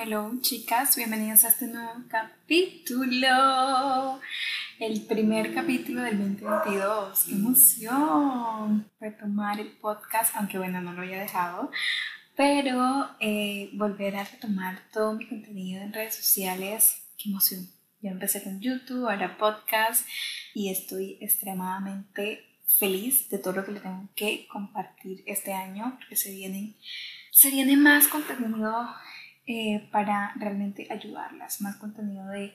hello chicas, bienvenidas a este nuevo capítulo, el primer capítulo del 2022, qué emoción retomar el podcast, aunque bueno, no lo había dejado, pero eh, volver a retomar todo mi contenido en redes sociales, qué emoción. Yo empecé con YouTube, ahora podcast y estoy extremadamente feliz de todo lo que le tengo que compartir este año, porque se vienen se viene más contenido eh, para realmente ayudarlas, más contenido de,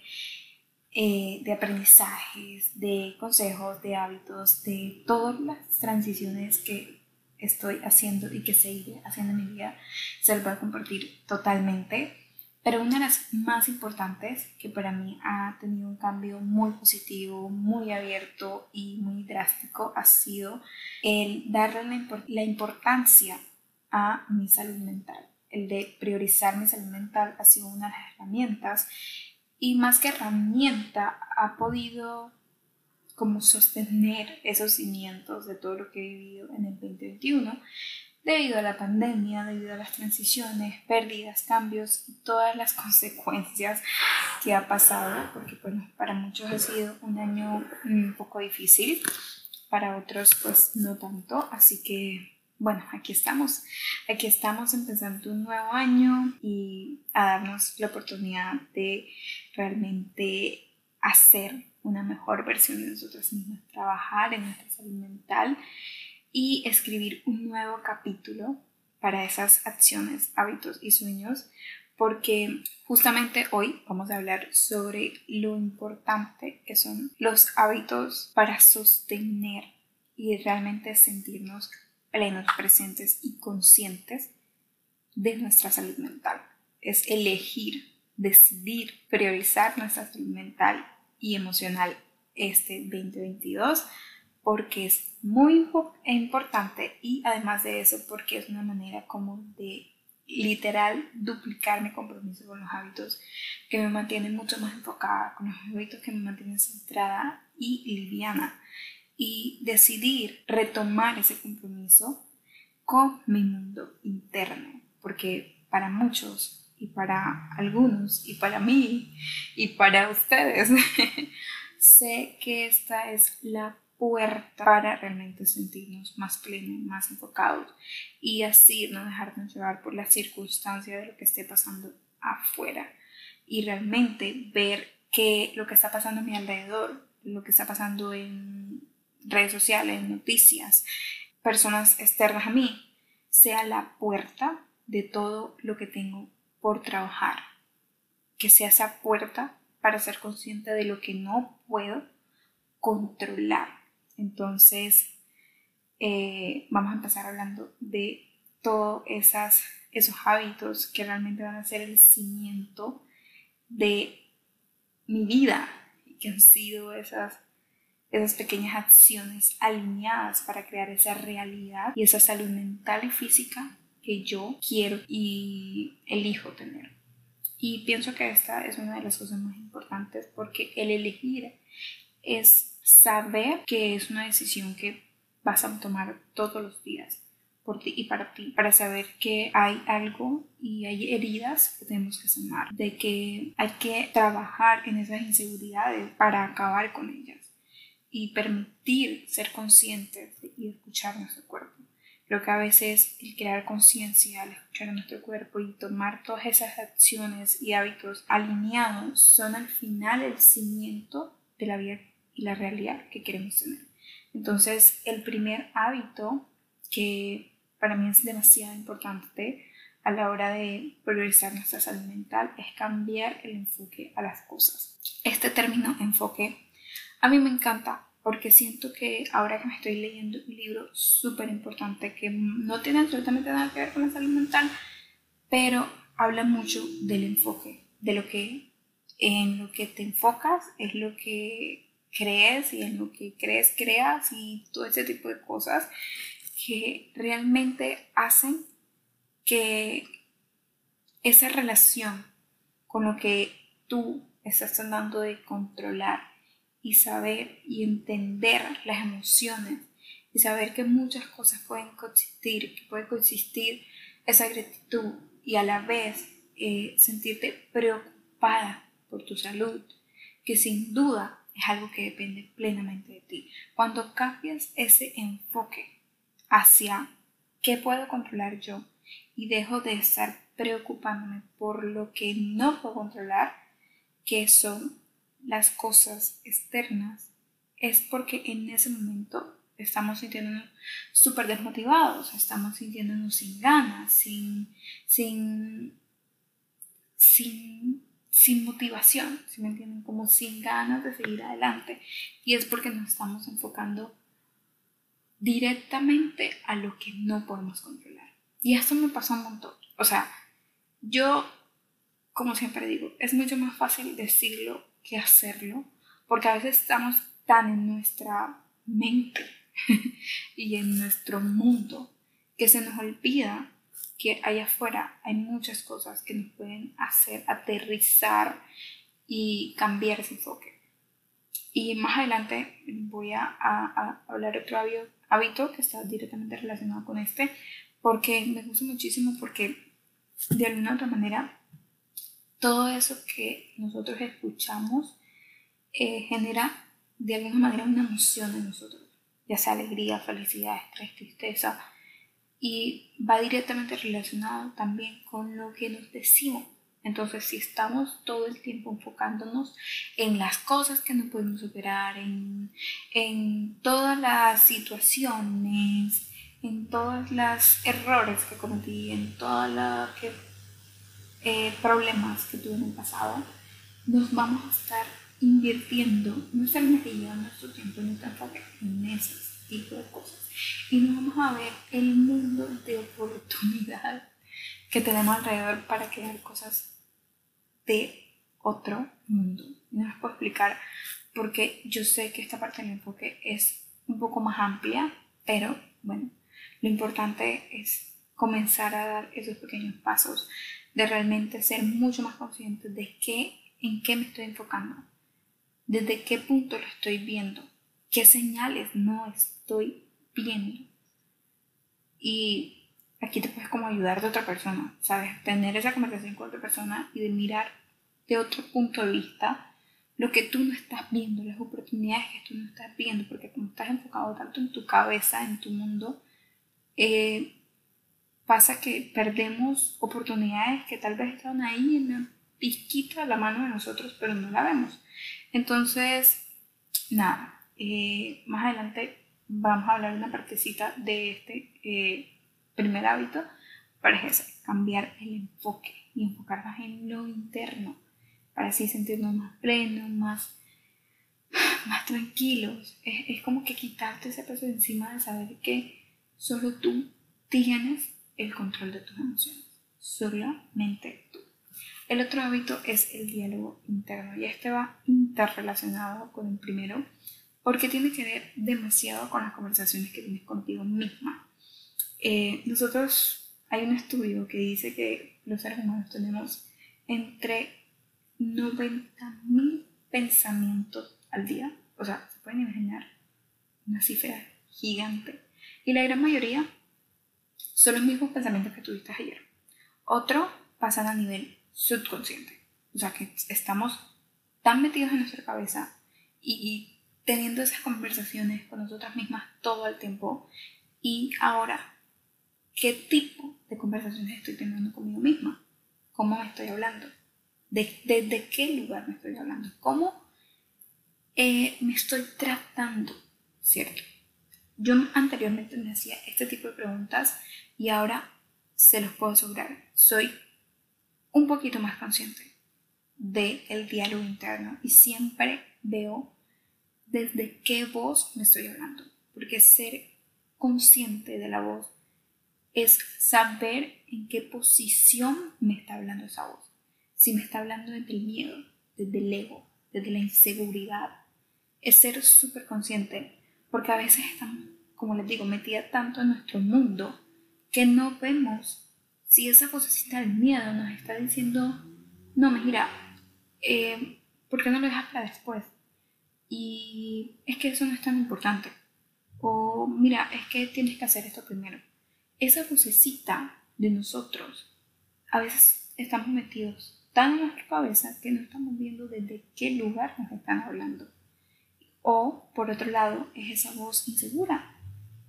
eh, de aprendizajes, de consejos, de hábitos, de todas las transiciones que estoy haciendo y que seguiré haciendo en mi vida, se las voy a compartir totalmente. Pero una de las más importantes, que para mí ha tenido un cambio muy positivo, muy abierto y muy drástico, ha sido el darle la importancia a mi salud mental el de priorizar mi salud mental ha sido una de las herramientas y más que herramienta ha podido como sostener esos cimientos de todo lo que he vivido en el 2021 debido a la pandemia, debido a las transiciones, pérdidas, cambios y todas las consecuencias que ha pasado, porque bueno, para muchos ha sido un año un poco difícil, para otros pues no tanto, así que bueno, aquí estamos. Aquí estamos empezando un nuevo año y a darnos la oportunidad de realmente hacer una mejor versión de nosotros mismos, trabajar en nuestra salud mental y escribir un nuevo capítulo para esas acciones, hábitos y sueños, porque justamente hoy vamos a hablar sobre lo importante que son los hábitos para sostener y realmente sentirnos plenos, presentes y conscientes de nuestra salud mental. Es elegir, decidir, priorizar nuestra salud mental y emocional este 2022 porque es muy importante y además de eso porque es una manera como de literal duplicar mi compromiso con los hábitos que me mantienen mucho más enfocada, con los hábitos que me mantienen centrada y liviana y decidir retomar ese compromiso con mi mundo interno, porque para muchos y para algunos y para mí y para ustedes, sé que esta es la puerta para realmente sentirnos más plenos, más enfocados y así no dejarnos llevar por la circunstancia de lo que esté pasando afuera y realmente ver que lo que está pasando a mi alrededor, lo que está pasando en redes sociales, noticias, personas externas a mí, sea la puerta de todo lo que tengo por trabajar. Que sea esa puerta para ser consciente de lo que no puedo controlar. Entonces, eh, vamos a empezar hablando de todos esos hábitos que realmente van a ser el cimiento de mi vida, que han sido esas esas pequeñas acciones alineadas para crear esa realidad y esa salud mental y física que yo quiero y elijo tener. Y pienso que esta es una de las cosas más importantes porque el elegir es saber que es una decisión que vas a tomar todos los días por ti y para ti, para saber que hay algo y hay heridas que tenemos que sanar, de que hay que trabajar en esas inseguridades para acabar con ellas y permitir ser conscientes y escuchar nuestro cuerpo. Creo que a veces el crear conciencia al escuchar nuestro cuerpo y tomar todas esas acciones y hábitos alineados son al final el cimiento de la vida y la realidad que queremos tener. Entonces, el primer hábito que para mí es demasiado importante a la hora de priorizar nuestra salud mental es cambiar el enfoque a las cosas. Este término enfoque a mí me encanta porque siento que ahora que me estoy leyendo un libro súper importante que no tiene absolutamente nada que ver con la salud mental, pero habla mucho del enfoque, de lo que en lo que te enfocas es lo que crees y en lo que crees creas y todo ese tipo de cosas que realmente hacen que esa relación con lo que tú estás tratando de controlar y saber y entender las emociones y saber que muchas cosas pueden coexistir, que puede coexistir esa gratitud y a la vez eh, sentirte preocupada por tu salud, que sin duda es algo que depende plenamente de ti. Cuando cambias ese enfoque hacia qué puedo controlar yo y dejo de estar preocupándome por lo que no puedo controlar, que son las cosas externas, es porque en ese momento estamos sintiéndonos súper desmotivados, estamos sintiéndonos sin ganas, sin, sin, sin, sin motivación, si me entienden, como sin ganas de seguir adelante. Y es porque nos estamos enfocando directamente a lo que no podemos controlar. Y esto me pasó un montón. O sea, yo, como siempre digo, es mucho más fácil decirlo que hacerlo, porque a veces estamos tan en nuestra mente y en nuestro mundo que se nos olvida que allá afuera hay muchas cosas que nos pueden hacer aterrizar y cambiar ese enfoque. Y más adelante voy a, hablar de otro hábito que está directamente relacionado con este, porque me gusta muchísimo porque de alguna otra manera todo eso que nosotros escuchamos eh, genera de alguna manera una emoción en nosotros, ya sea alegría, felicidad, estrés, tristeza, y va directamente relacionado también con lo que nos decimos. Entonces, si estamos todo el tiempo enfocándonos en las cosas que no podemos superar, en, en todas las situaciones, en todos los errores que cometí, en todos los eh, problemas que tuve en el pasado, nos vamos a estar invirtiendo nuestra energía, nuestro tiempo, nuestra enfoque en ese tipo de cosas. Y nos vamos a ver el mundo de oportunidad que tenemos alrededor para crear cosas de otro mundo. No les puedo explicar porque yo sé que esta parte del enfoque es un poco más amplia, pero bueno, lo importante es comenzar a dar esos pequeños pasos de realmente ser mucho más consciente de qué, en qué me estoy enfocando, desde qué punto lo estoy viendo, qué señales no estoy viendo. Y aquí te puedes como ayudar de otra persona, ¿sabes? Tener esa conversación con otra persona y de mirar de otro punto de vista lo que tú no estás viendo, las oportunidades que tú no estás viendo, porque como estás enfocado tanto en tu cabeza, en tu mundo, eh, pasa que perdemos oportunidades que tal vez están ahí en la pizquita de la mano de nosotros, pero no la vemos. Entonces, nada, eh, más adelante vamos a hablar una partecita de este eh, primer hábito, para es cambiar el enfoque y enfocarnos en lo interno, para así sentirnos más plenos, más, más tranquilos. Es, es como que quitarte ese peso encima de saber que solo tú tienes el control de tus emociones, solamente tú. El otro hábito es el diálogo interno y este va interrelacionado con el primero porque tiene que ver demasiado con las conversaciones que tienes contigo misma. Eh, nosotros, hay un estudio que dice que los seres humanos tenemos entre 90.000 pensamientos al día. O sea, se pueden imaginar una cifra gigante. Y la gran mayoría son los mismos pensamientos que tuviste ayer. Otro pasan a nivel subconsciente. O sea, que estamos tan metidos en nuestra cabeza y, teniendo esas conversaciones con nosotras mismas todo el tiempo. Y ahora, ¿qué tipo de conversaciones estoy teniendo conmigo misma? ¿Cómo me estoy hablando? ¿De, de, qué lugar me estoy hablando? ¿Cómo eh, me estoy tratando? ¿Cierto? Yo anteriormente me hacía este tipo de preguntas y ahora se los puedo asegurar. Soy un poquito más consciente del el diálogo interno y siempre veo desde qué voz me estoy hablando. Porque ser consciente de la voz es saber en qué posición me está hablando esa voz. Si me está hablando desde el miedo, desde el ego, desde la inseguridad. Es ser súper consciente porque a veces estamos, como les digo, metidas tanto en nuestro mundo que no vemos si esa vocecita del miedo nos está diciendo, no, mira, eh, ¿por qué no lo dejas para después? Y es que eso no es tan importante. O mira, es que tienes que hacer esto primero. Esa vocecita de nosotros a veces estamos metidos tan en nuestra cabeza que no estamos viendo desde qué lugar nos están hablando. O, por otro lado, es esa voz insegura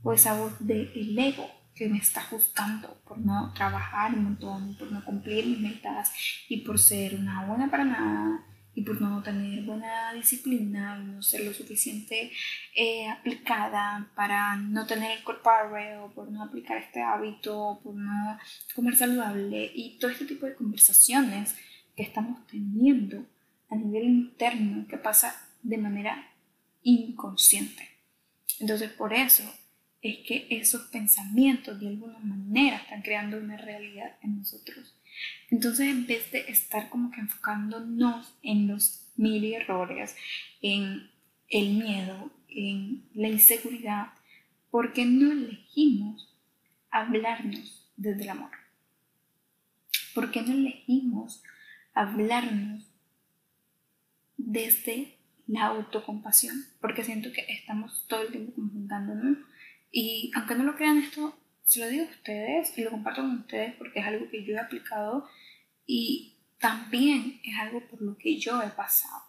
o esa voz del ego que me está juzgando por no trabajar un montón, por no cumplir mis metas y por ser una buena para nada y por no tener buena disciplina no ser lo suficiente eh, aplicada para no tener el cuerpo o por no aplicar este hábito, por no comer saludable y todo este tipo de conversaciones que estamos teniendo a nivel interno que pasa de manera inconsciente. Entonces por eso es que esos pensamientos de alguna manera están creando una realidad en nosotros. Entonces en vez de estar como que enfocándonos en los mil errores, en el miedo, en la inseguridad, ¿por qué no elegimos hablarnos desde el amor? ¿Por qué no elegimos hablarnos desde la autocompasión? Porque siento que estamos todo el tiempo conjuntándonos y aunque no lo crean esto, se lo digo a ustedes y lo comparto con ustedes porque es algo que yo he aplicado y también es algo por lo que yo he pasado.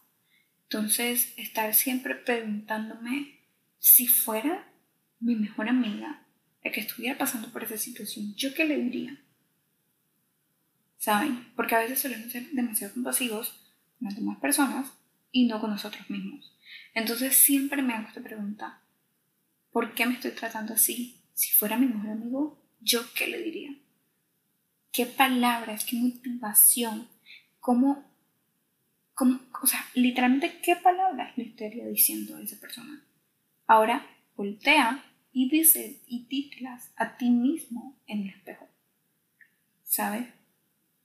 Entonces, estar siempre preguntándome si fuera mi mejor amiga el que estuviera pasando por esa situación, ¿yo qué le diría? ¿Saben? Porque a veces solemos ser demasiado compasivos con las demás personas y no con nosotros mismos. Entonces siempre me hago esta pregunta, ¿Por qué me estoy tratando así? Si fuera mi mejor amigo, ¿yo qué le diría? ¿Qué palabras, qué motivación? ¿Cómo, cómo o sea, literalmente qué palabras le estaría diciendo a esa persona? Ahora, voltea y dice y titlas a ti mismo en el espejo. ¿Sabes?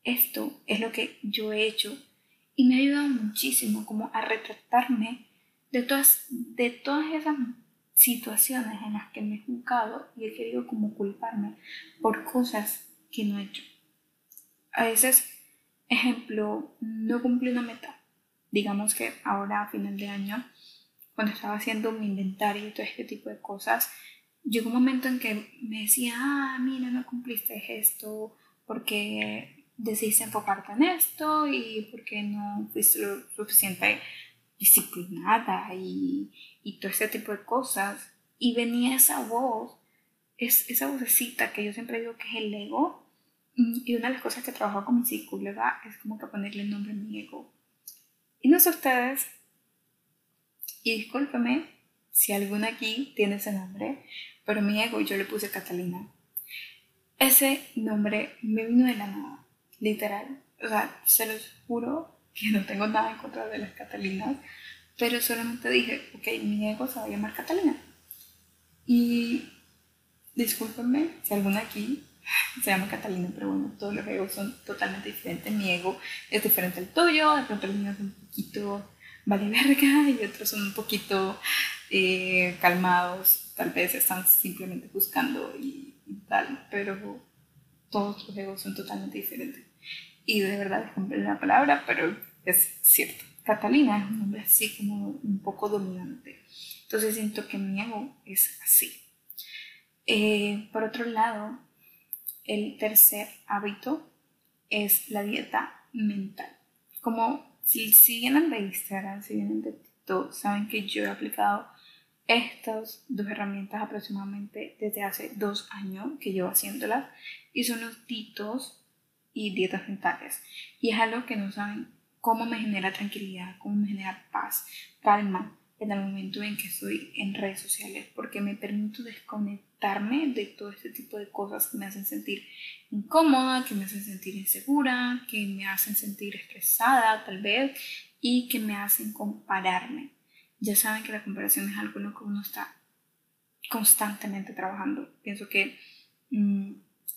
Esto es lo que yo he hecho y me ha ayudado muchísimo como a retratarme de todas, de todas esas situaciones en las que me he juzgado y he querido como culparme por cosas que no he hecho. A veces, ejemplo, no cumplí una meta. Digamos que ahora a final de año, cuando estaba haciendo mi inventario y todo este tipo de cosas, llegó un momento en que me decía, ah, mira, no cumpliste esto porque decidiste enfocarte en esto y porque no fuiste lo suficiente disciplinada y, y todo ese tipo de cosas. Y venía esa voz, es, esa vocecita que yo siempre digo que es el ego. Mm, y una de las cosas que trabajo con mi psicóloga es como que ponerle el nombre a mi ego. Y no sé ustedes, y discúlpeme si alguna aquí tiene ese nombre, pero mi ego yo le puse Catalina. Ese nombre me vino de la nada, literal. O sea, se los juro que no tengo nada en contra de las Catalinas, pero solamente dije, ok, mi ego se va a llamar Catalina. Y discúlpenme si alguna aquí se llama Catalina, pero bueno, todos los egos son totalmente diferentes. Mi ego es diferente al tuyo, de pronto mío es un poquito vale verga y otros son un poquito eh, calmados, tal vez están simplemente buscando y, y, tal, pero todos los egos son totalmente diferentes. Y de verdad, es la palabra, pero es cierto. Catalina es un nombre así como un poco dominante. Entonces siento que mi ego es así. Eh, por otro lado, el tercer hábito es la dieta mental. Como si, si vienen de Instagram, si vienen de TikTok, saben que yo he aplicado estas dos herramientas aproximadamente desde hace dos años que llevo haciéndolas y son los titos y dietas mentales. Y es algo que no saben cómo me genera tranquilidad, cómo me genera paz, calma en el momento en que estoy en redes sociales, porque me permito desconectarme de todo este tipo de cosas que me hacen sentir incómoda, que me hacen sentir insegura, que me hacen sentir estresada tal vez y que me hacen compararme. Ya saben que la comparación es algo en lo que uno está constantemente trabajando. Pienso que mm,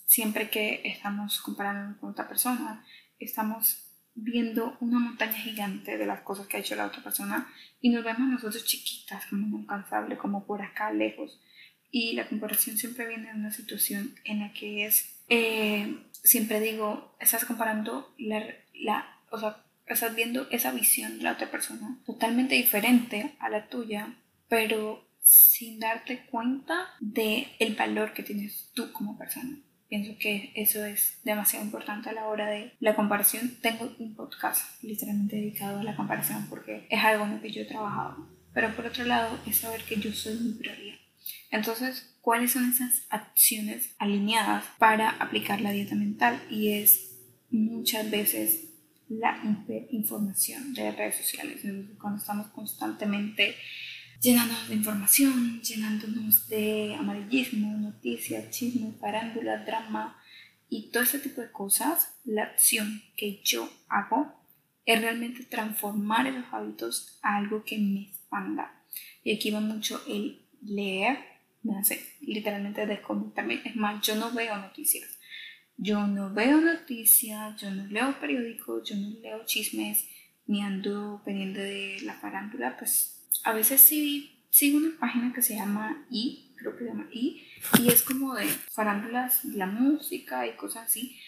siempre que estamos comparando con otra persona, estamos viendo una montaña gigante de las cosas que ha hecho la otra persona y nos vemos nosotros chiquitas, como inalcanzable, como por acá lejos. Y la comparación siempre viene en una situación en la que es, eh, siempre digo, estás comparando la, la, o sea, estás viendo esa visión de la otra persona totalmente diferente a la tuya, pero sin darte cuenta de el valor que tienes tú como persona pienso que eso es demasiado importante a la hora de la comparación. Tengo un podcast literalmente dedicado a la comparación porque es algo en lo que yo he trabajado. Pero por otro lado es saber que yo soy mi prioridad. Entonces, ¿cuáles son esas acciones alineadas para aplicar la dieta mental? Y es muchas veces la información de redes sociales. Cuando estamos constantemente llenándonos de información, llenándonos de amarillismo, noticias, chisme, parándula, drama y todo ese tipo de cosas, la acción que yo hago es realmente transformar esos hábitos a algo que me expanda. Y aquí va mucho el leer, me hace literalmente desconectarme. Es más, yo no veo noticias. Yo no veo noticias, yo no leo periódicos, yo no leo chismes, ni ando pendiente de la farándula, pues a veces sí sigo una página que se llama I, creo que se llama I, y es como de farándulas, la música y cosas así,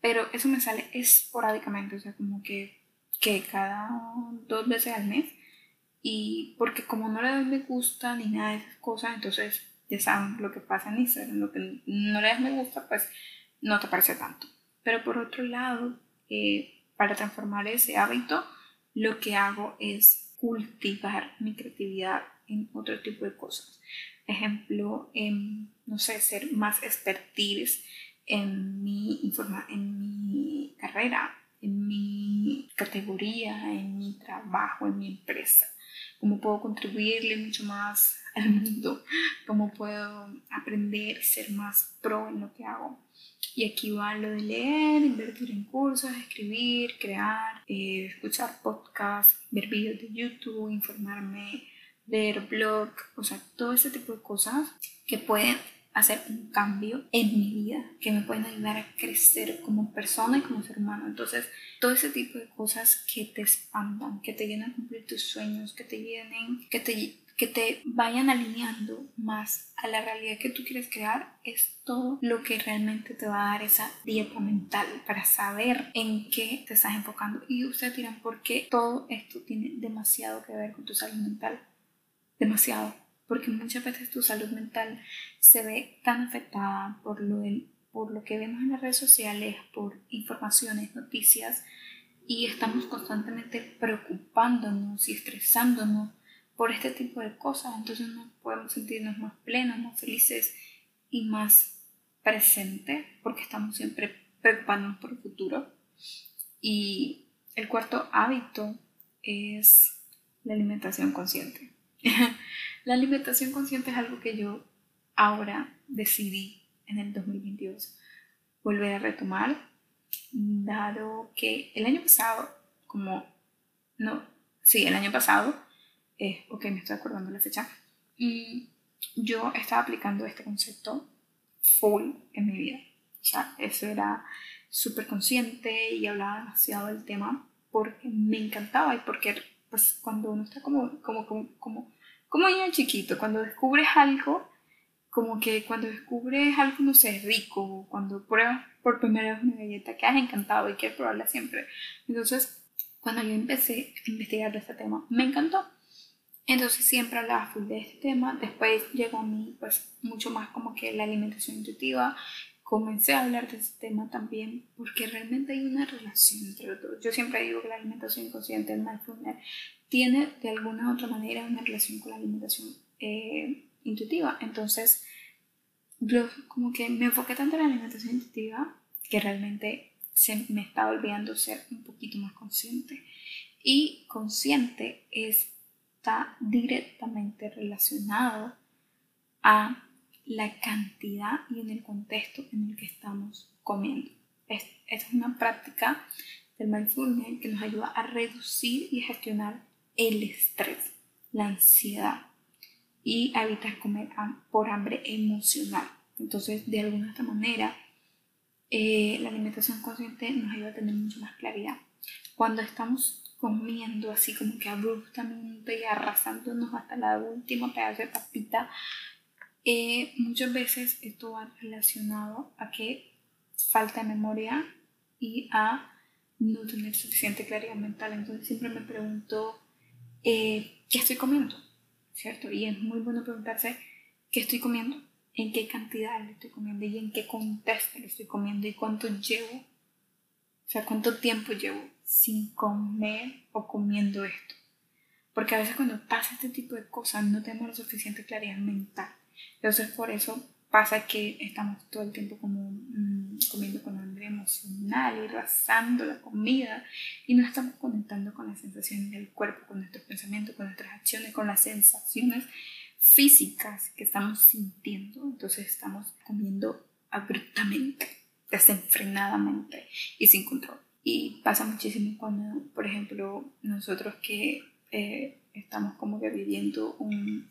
pero eso me sale esporádicamente, o sea, como que, que cada dos veces al mes, y porque como no le doy me gusta ni nada de esas cosas, entonces ya saben lo que pasa en Instagram, lo que no le das me gusta, pues no te parece tanto. Pero por otro lado, eh, para transformar ese hábito, lo que hago es cultivar mi creatividad en otro tipo de cosas. Ejemplo, en, no sé, ser más expertise en mi, informa en mi carrera, en mi categoría, en mi trabajo, en mi empresa. Cómo puedo contribuirle mucho más al mundo, cómo puedo aprender, ser más pro en lo que hago. Y aquí va lo de leer, invertir en cursos, escribir, crear, eh, escuchar podcasts, ver videos de YouTube, informarme, leer blog, o sea, todo ese tipo de cosas que pueden hacer un cambio en mi vida, que me pueden ayudar a crecer como persona y como ser humano. Entonces, todo ese tipo de cosas que te expandan, que te llenan a cumplir tus sueños, que te llenen, que te que te vayan alineando más a la realidad que tú quieres crear es todo lo que realmente te va a dar esa dieta mental para saber en qué te estás enfocando. Y ustedes dirán, ¿por qué todo esto tiene demasiado que ver con tu salud mental? Demasiado. Porque muchas veces tu salud mental se ve tan afectada por lo, por lo que vemos en las redes sociales, por informaciones, noticias, y estamos constantemente preocupándonos y estresándonos por este tipo de cosas, entonces no podemos sentirnos más plenos, más felices y más presentes porque estamos siempre preocupándonos por el futuro. Y el cuarto hábito es la alimentación consciente. la alimentación consciente es algo que yo ahora decidí en el 2022 volver a retomar, dado que el año pasado, como, no, sí, el año pasado, eh, ok, me estoy acordando la fecha, y yo estaba aplicando este concepto full en mi vida. O sea, eso era súper consciente y hablaba demasiado del tema porque me encantaba y porque pues cuando uno está como, como, como, como, como niño chiquito, cuando descubres algo, como que cuando descubres algo, no sé, rico, cuando pruebas por primera vez una galleta que has encantado y quieres probarla siempre. Entonces, cuando yo empecé a investigar de este tema, me encantó. Entonces siempre hablaba full de este tema. Después llegó a mí pues mucho más como que la alimentación intuitiva. Comencé a hablar de este tema también porque realmente hay una relación entre los dos. Yo siempre digo que la alimentación consciente, el mindfulness, tiene de alguna u otra manera una relación con la alimentación eh, intuitiva. Entonces, yo como que me enfoqué tanto en la alimentación intuitiva que realmente se me estaba olvidando ser un poquito más consciente. Y consciente es está directamente relacionado a la cantidad y en el contexto en el que estamos comiendo. Esta es una práctica del mindfulness que nos ayuda a reducir y gestionar el estrés, la ansiedad y evitar comer por hambre emocional. Entonces, de alguna manera, eh, la alimentación consciente nos ayuda a tener mucho más claridad. Cuando estamos comiendo así como que abruptamente y arrasándonos hasta la última pedazo de papita, eh, muchas veces esto va relacionado a que falta memoria y a no tener suficiente claridad mental. Entonces siempre me pregunto, eh, ¿qué estoy comiendo? ¿Cierto? Y es muy bueno preguntarse, ¿qué estoy comiendo? en qué cantidad lo estoy comiendo y en qué contexto lo estoy comiendo y cuánto llevo, sea, cuánto tiempo llevo sin comer o comiendo esto. Porque a veces cuando pasa este tipo de cosas no tenemos la suficiente claridad mental. Entonces por eso pasa que estamos todo el tiempo como mm, comiendo con hambre emocional y rasando la comida y no estamos conectando con las sensaciones del cuerpo, con nuestros pensamientos, con nuestras acciones, con las sensaciones físicas que estamos sintiendo. Entonces estamos comiendo abruptamente, desenfrenadamente y sin control. Y pasa muchísimo cuando, por ejemplo, nosotros que eh, estamos como que viviendo un,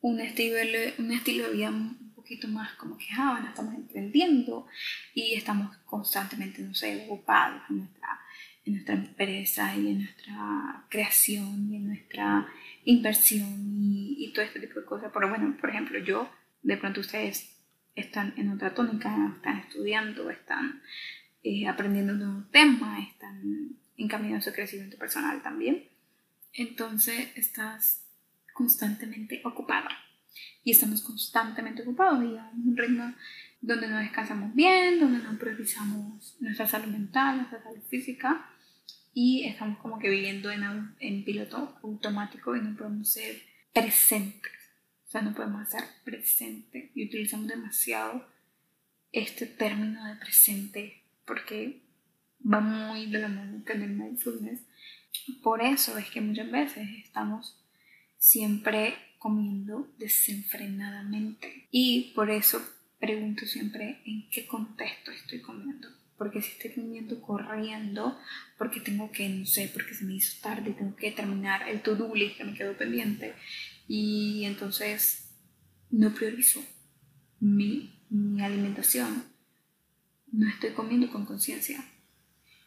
un, estilo, un estilo de vida un poquito más como que, ah, estamos emprendiendo y estamos constantemente, no sé, ocupados en nuestra, en nuestra empresa y en nuestra creación y en nuestra inversión y, y todo este tipo de cosas. Pero bueno, por ejemplo, yo, de pronto ustedes están en otra tónica, están estudiando, están eh, aprendiendo un nuevo tema, están encaminando su crecimiento personal también. Entonces estás constantemente ocupada y estamos constantemente ocupados y a un ritmo donde no descansamos bien, donde no priorizamos nuestra salud mental, nuestra salud física y estamos como que viviendo en, en piloto automático y no podemos ser presentes. O sea, no podemos estar presentes y utilizamos demasiado este término de presente porque va muy de la mano con el mindfulness. Por eso es que muchas veces estamos siempre comiendo desenfrenadamente. Y por eso pregunto siempre en qué contexto estoy comiendo. Porque si estoy comiendo corriendo, porque tengo que, no sé, porque se me hizo tarde, tengo que terminar el to-do list que me quedó pendiente. Y entonces no priorizo mi, mi alimentación. No estoy comiendo con conciencia.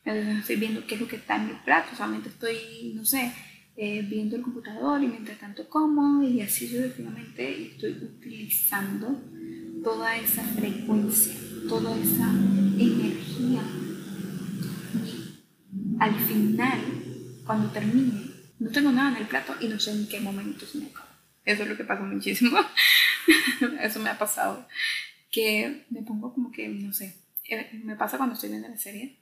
Entonces no estoy viendo qué es lo que está en mi plato. Solamente estoy, no sé, eh, viendo el computador y mientras tanto como y así sucesivamente estoy utilizando toda esa frecuencia, toda esa energía. Y al final, cuando termine, no tengo nada en el plato y no sé en qué momento se me acaba. Eso es lo que pasa muchísimo. Eso me ha pasado. Que me pongo como que, no sé, eh, me pasa cuando estoy viendo la serie,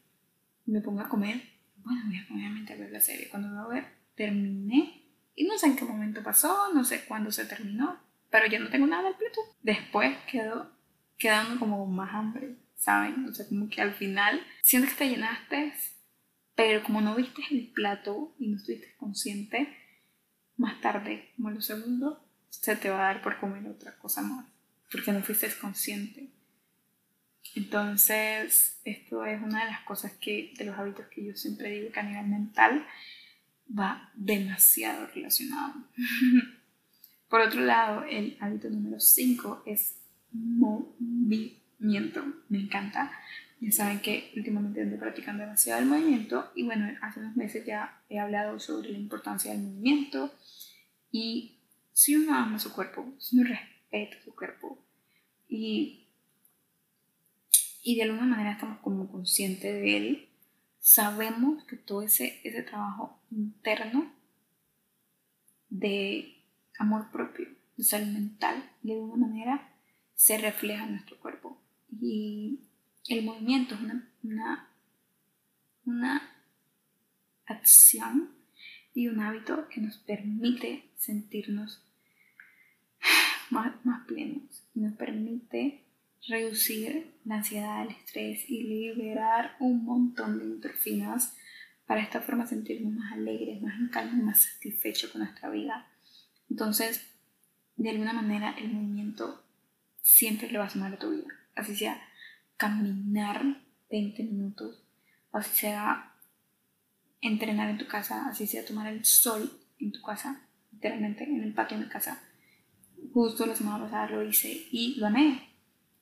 me pongo a comer. Bueno, voy a comer mientras veo la serie. Cuando voy a ver, terminé y no sé en qué momento pasó, no sé cuándo se terminó, pero ya no tengo nada del plato. Después quedó quedando como más hambre, ¿saben? O sea, como que al final sientes que te llenaste, pero como no viste el plato y no estuviste consciente, más tarde, como en los segundos, se te va a dar por comer otra cosa más, porque no fuiste consciente. Entonces, esto es una de las cosas que, de los hábitos que yo siempre digo que a nivel mental, va demasiado relacionado. Por otro lado, el hábito número 5 es movimiento. Me encanta. Ya saben que últimamente ando practicando demasiado el movimiento y bueno, hace unos meses ya he hablado sobre la importancia del movimiento y si uno ama su cuerpo, si uno respeta su cuerpo y, y de alguna manera estamos como conscientes de él, sabemos que todo ese, ese trabajo interno de amor propio, de salud mental, de alguna manera se refleja en nuestro cuerpo. Y el movimiento es una, una, una acción y un hábito que nos permite sentirnos más, más plenos, nos permite reducir la ansiedad, el estrés y liberar un montón de endorfinas para esta forma sentirnos más alegres, más en calma, más satisfechos con nuestra vida. Entonces, de alguna manera, el movimiento siempre le va a sumar a tu vida. Así sea caminar 20 minutos, así sea entrenar en tu casa, así sea tomar el sol en tu casa, literalmente en el patio de mi casa. Justo la semana pasada lo hice y lo amé.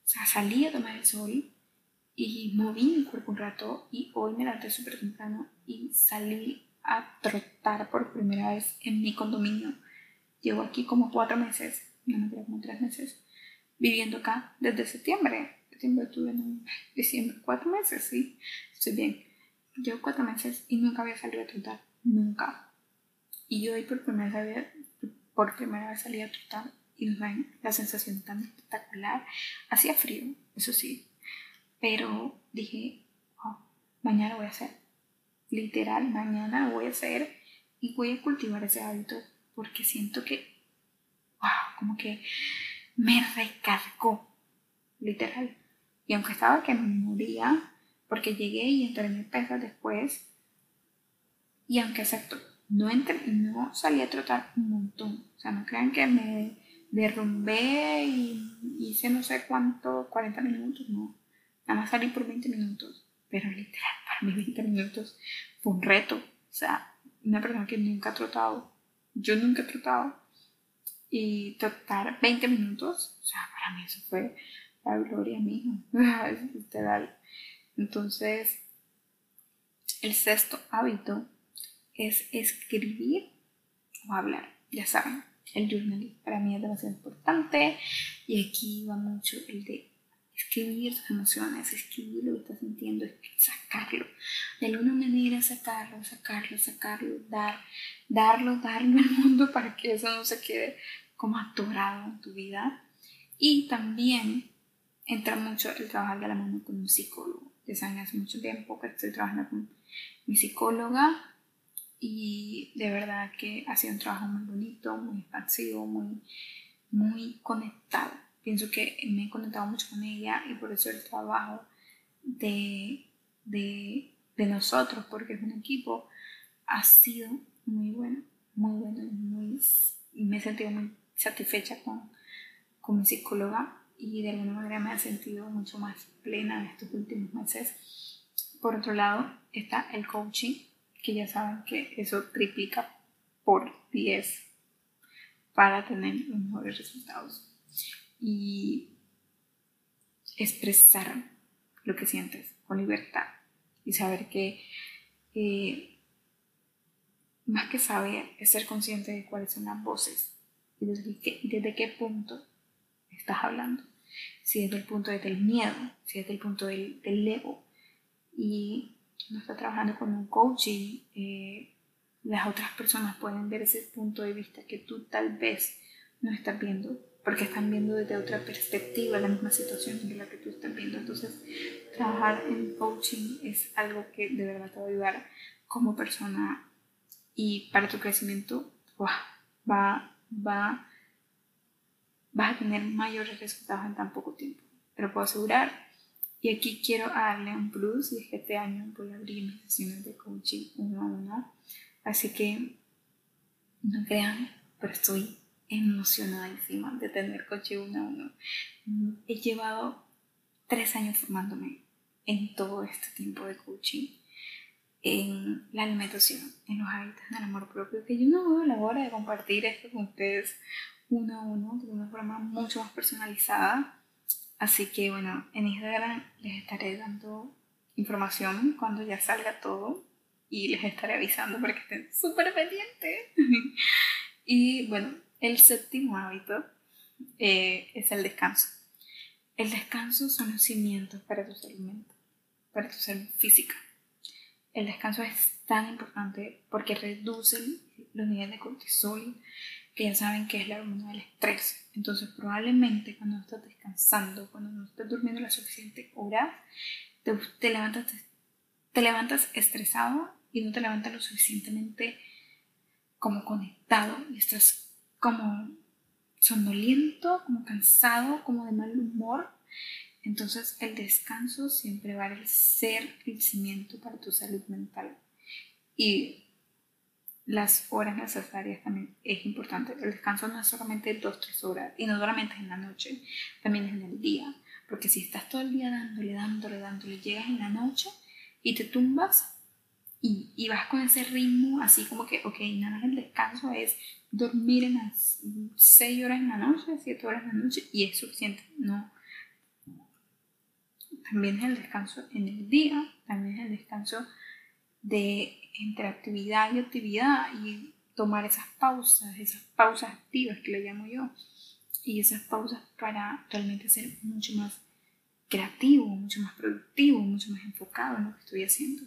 O sea, salí a tomar el sol y moví mi cuerpo un rato y hoy me levanté súper temprano y salí a trotar por primera vez en mi condominio. Llevo aquí como cuatro meses, no me quedo como tres meses, viviendo acá desde septiembre. Septiembre, octubre, diciembre, cuatro meses, sí, estoy bien. Llevo cuatro meses y nunca había salido a trotar, nunca. Y hoy por primera vez, por primera vez salí a trotar y la sensación tan espectacular. Hacía frío, eso sí, pero dije, oh, mañana voy a hacer. Literal, mañana voy a hacer y voy a cultivar ese hábito porque siento que, wow, como que me recargó, literal. Y aunque estaba que me moría, porque llegué y entré en pesas después, y aunque acepto, no, entré, no salí a trotar un montón. O sea, no crean que me derrumbé y hice no sé cuánto, 40 minutos, no. Nada más salí por 20 minutos. Pero literal, para mí 20 minutos fue un reto. O sea, una persona que nunca ha trotado, yo nunca he trotado, y trotar 20 minutos, o sea, para mí eso fue la gloria mía, literal. Entonces, el sexto hábito es escribir o hablar. Ya saben, el journaling para mí es demasiado importante y aquí va mucho el de escribir tus emociones, escribir lo que estás sintiendo, sacarlo. De alguna manera sacarlo, sacarlo, sacarlo, dar, darlo, darlo al mundo para que eso no se quede como atorado en tu vida. Y también entra mucho el trabajar de la mano con un psicólogo. Ya hace mucho tiempo que estoy trabajando con mi psicóloga y de verdad que ha sido un trabajo muy bonito, muy expansivo, muy, muy conectado. Pienso que me he conectado mucho con ella y por eso el trabajo de, de, de nosotros, porque es un equipo, ha sido muy bueno, muy bueno, muy, me he sentido muy satisfecha con, con mi psicóloga y de alguna manera me he sentido mucho más plena en estos últimos meses. Por otro lado está el coaching, que ya saben que eso triplica por 10 para tener los mejores resultados. Y expresar lo que sientes con libertad y saber que eh, más que saber es ser consciente de cuáles son las voces y desde qué, desde qué punto estás hablando. Si es del punto del miedo, si es del punto del, del ego. Y no está trabajando con un coaching, eh, las otras personas pueden ver ese punto de vista que tú tal vez no estás viendo, porque están viendo desde otra perspectiva la misma situación que la que tú estás viendo. Entonces, trabajar en coaching es algo que de verdad te va a ayudar como persona y para tu crecimiento va, va, vas a tener mayores resultados en tan poco tiempo. Te lo puedo asegurar y aquí quiero darle un plus y es que este año voy a abrir mis sesiones de coaching uno a uno. Así que no crean, pero estoy emocionadísima de tener coaching uno a uno. He llevado tres años formándome en todo este tiempo de coaching, en la alimentación, en los hábitos del amor propio, que yo no veo la hora de compartir esto con ustedes uno a uno de una forma mucho más personalizada Así que bueno, en Instagram les estaré dando información cuando ya salga todo y les estaré avisando para que estén súper pendientes. y bueno, el séptimo hábito eh, es el descanso. El descanso son los cimientos para tu salud mental, para tu salud física. El descanso es tan importante porque reduce los niveles de cortisol, que ya saben que es la hormona del estrés. Entonces probablemente cuando no estás descansando, cuando no estás durmiendo la suficiente hora, te, levantas, te, levantas estresado y no te levantas lo suficientemente como conectado y estás como somnoliento, como cansado, como de mal humor. Entonces el descanso siempre va a ser el cimiento para tu salud mental. Y las horas necesarias también es importante. El descanso no es solamente 2-3 horas y no solamente en la noche, también es en el día. Porque si estás todo el día dándole, dándole, dándole, llegas en la noche y te tumbas y, y vas con ese ritmo así como que, ok, nada más el descanso es dormir en las 6 horas en la noche, 7 horas en la noche y es suficiente. No. También es el descanso en el día, también es el descanso de entre actividad y actividad y tomar esas pausas, esas pausas activas que le llamo yo, y esas pausas para realmente ser mucho más creativo, mucho más productivo, mucho más enfocado en lo que estoy haciendo.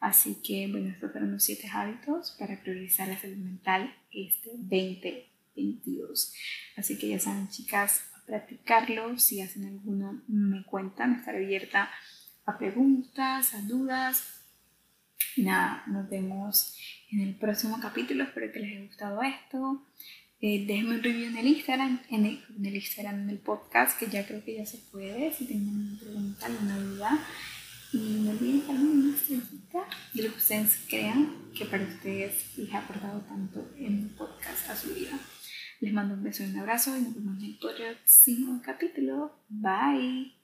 Así que, bueno, estos fueron los siete hábitos para priorizar la salud mental este 2020. 2022. Así que ya saben, chicas, a practicarlo. Si hacen alguno, me cuentan. Estaré abierta a preguntas, a dudas. Nada, nos vemos en el próximo capítulo. Espero que les haya gustado esto. Eh, déjenme un review en el Instagram, en el, en el Instagram, en el podcast, que ya creo que ya se puede. Si tienen alguna pregunta, alguna duda. Y no olviden darme una estrellita de lo que ustedes crean que para ustedes les ha aportado tanto en el podcast a su vida. Les mando un beso y un abrazo y nos vemos en el próximo capítulo. Bye.